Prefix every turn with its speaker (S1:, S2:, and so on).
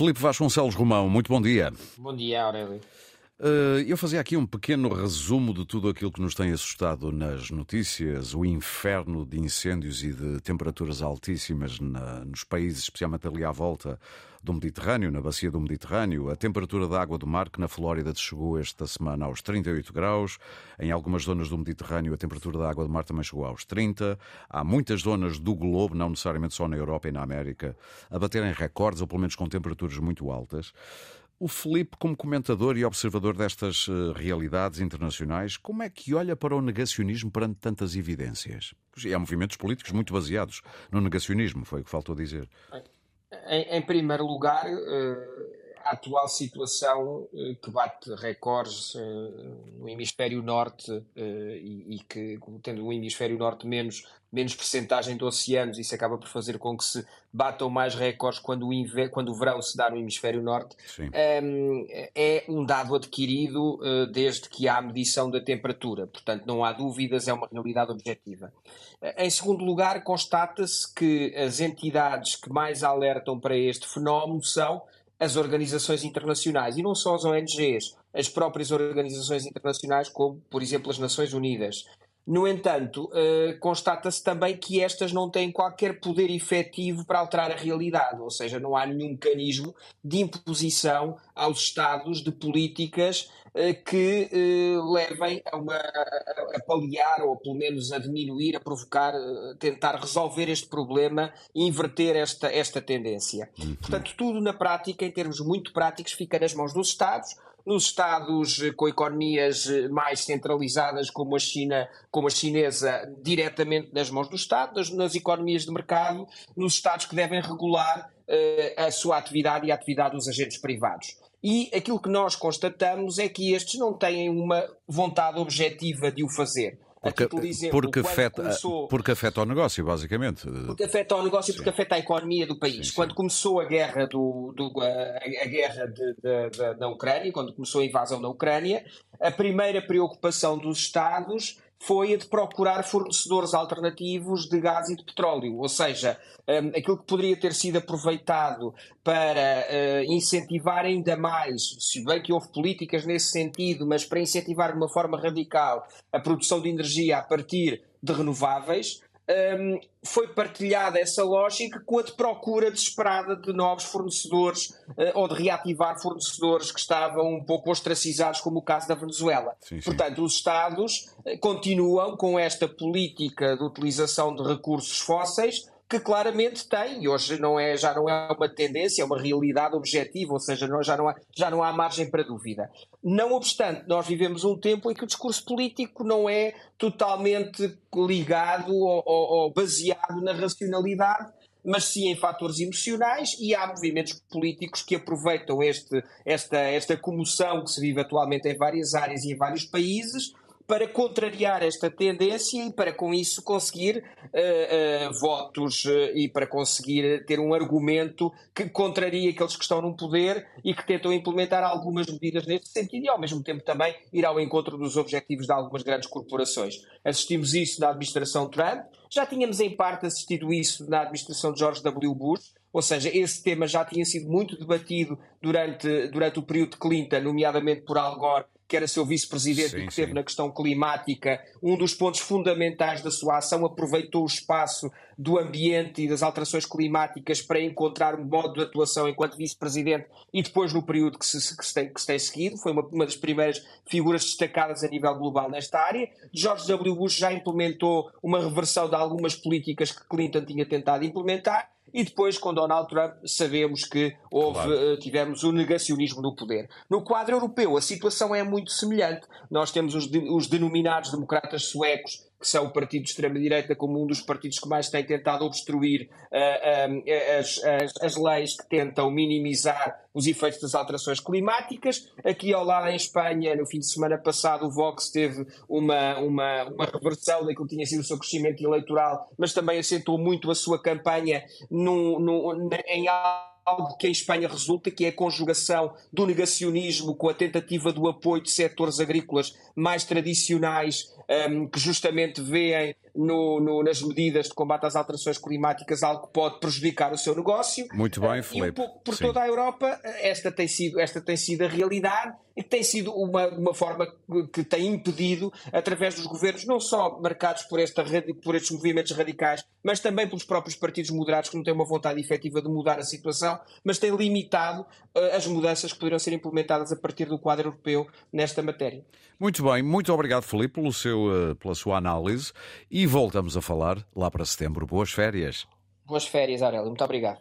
S1: Felipe Vasconcelos Romão, muito bom dia.
S2: Bom dia, Aurélio.
S1: Uh, eu fazia aqui um pequeno resumo de tudo aquilo que nos tem assustado nas notícias, o inferno de incêndios e de temperaturas altíssimas na, nos países, especialmente ali à volta do Mediterrâneo, na bacia do Mediterrâneo, a temperatura da água do mar, que na Flórida chegou esta semana aos 38 graus, em algumas zonas do Mediterrâneo a temperatura da água do mar também chegou aos 30, há muitas zonas do globo, não necessariamente só na Europa e na América, a baterem recordes, ou pelo menos com temperaturas muito altas. O Felipe, como comentador e observador destas uh, realidades internacionais, como é que olha para o negacionismo perante tantas evidências? E há movimentos políticos muito baseados no negacionismo, foi o que faltou dizer.
S2: Em, em primeiro lugar, uh, a atual situação uh, que bate recordes no hemisfério norte e, e, que, tendo o hemisfério norte menos menos percentagem de oceanos, isso acaba por fazer com que se batam mais recordes quando o, inver... quando o verão se dá no hemisfério norte, um, é um dado adquirido uh, desde que há medição da temperatura. Portanto, não há dúvidas, é uma realidade objetiva. Uh, em segundo lugar, constata-se que as entidades que mais alertam para este fenómeno são as organizações internacionais, e não só as ONGs, as próprias organizações internacionais, como, por exemplo, as Nações Unidas. No entanto, uh, constata-se também que estas não têm qualquer poder efetivo para alterar a realidade, ou seja, não há nenhum mecanismo de imposição aos Estados de políticas uh, que uh, levem a, uma, a, a, paliar ou pelo menos a diminuir, a provocar, tentar resolver este problema e inverter esta, esta tendência. Uhum. Portanto, tudo na prática, em termos muito práticos, fica nas mãos dos Estados nos Estados com economias mais centralizadas, como a China, como a chinesa, diretamente nas mãos do Estado, nas, nas economias de mercado, nos Estados que devem regular uh, a sua atividade e a atividade dos agentes privados. E aquilo que nós constatamos é que estes não têm uma vontade objetiva de o fazer.
S1: Porque, exemplo, porque, afeta, começou... porque afeta o negócio, basicamente.
S2: Porque afeta o negócio e porque afeta a economia do país. Sim. Quando começou a guerra, do, do a, a, guerra de, de, de, da Ucrânia, quando começou a invasão da Ucrânia, a primeira preocupação dos Estados foi a de procurar fornecedores alternativos de gás e de petróleo, ou seja, um, aquilo que poderia ter sido aproveitado para uh, incentivar ainda mais, se bem que houve políticas nesse sentido, mas para incentivar de uma forma radical a produção de energia a partir de renováveis, um, foi partilhada essa lógica com a de procura desesperada de novos fornecedores uh, ou de reativar fornecedores que estavam um pouco ostracizados, como o caso da Venezuela. Sim, sim. Portanto, os Estados uh, continuam com esta política de utilização de recursos fósseis que claramente tem, e hoje não é, já não é uma tendência, é uma realidade objetiva, ou seja, não, já, não há, já não há margem para dúvida. Não obstante, nós vivemos um tempo em que o discurso político não é totalmente ligado ou, ou, ou baseado na racionalidade, mas sim em fatores emocionais e há movimentos políticos que aproveitam este, esta, esta comoção que se vive atualmente em várias áreas e em vários países para contrariar esta tendência e para com isso conseguir uh, uh, votos uh, e para conseguir ter um argumento que contraria aqueles que estão no poder e que tentam implementar algumas medidas neste sentido e ao mesmo tempo também ir ao encontro dos objetivos de algumas grandes corporações. Assistimos isso na administração Trump, já tínhamos em parte assistido isso na administração de George W. Bush, ou seja, esse tema já tinha sido muito debatido durante, durante o período de Clinton, nomeadamente por Al Gore que era seu vice-presidente e que esteve na questão climática, um dos pontos fundamentais da sua ação, aproveitou o espaço do ambiente e das alterações climáticas para encontrar um modo de atuação enquanto vice-presidente e depois no período que se, que se, tem, que se tem seguido. Foi uma, uma das primeiras figuras destacadas a nível global nesta área. George W. Bush já implementou uma reversão de algumas políticas que Clinton tinha tentado implementar e depois, com Donald Trump, sabemos que houve, claro. Eh, tivemos o negacionismo do poder. No quadro europeu, a situação é muito semelhante. Nós temos os, de, os denominados democratas suecos que são o partido de extrema-direita como um dos partidos que mais tem tentado obstruir uh, uh, as, as, as, leis que tentam minimizar os efeitos das alterações climáticas. Aqui ao lado em Espanha, no fim de semana passado, o Vox teve uma, uma, uma reversão daquilo que tinha sido o seu crescimento eleitoral, mas também acentuou muito a sua campanha no, no, em que em Espanha resulta, que é a conjugação do negacionismo com a tentativa do apoio de setores agrícolas mais tradicionais, um, que justamente veem no, no, nas medidas de combate às alterações climáticas algo que pode prejudicar o seu negócio.
S1: Muito bem, Felipe.
S2: E um pouco por Sim. toda a Europa, esta tem sido, esta tem sido a realidade e tem sido uma, uma forma que tem impedido, através dos governos, não só marcados por, esta, por estes movimentos radicais, mas também pelos próprios partidos moderados que não têm uma vontade efetiva de mudar a situação, mas têm limitado uh, as mudanças que poderiam ser implementadas a partir do quadro europeu nesta matéria.
S1: Muito bem, muito obrigado, Felipe, pelo seu, uh, pela sua análise e voltamos a falar lá para setembro. Boas férias.
S2: Boas férias, Aurélio. Muito obrigado.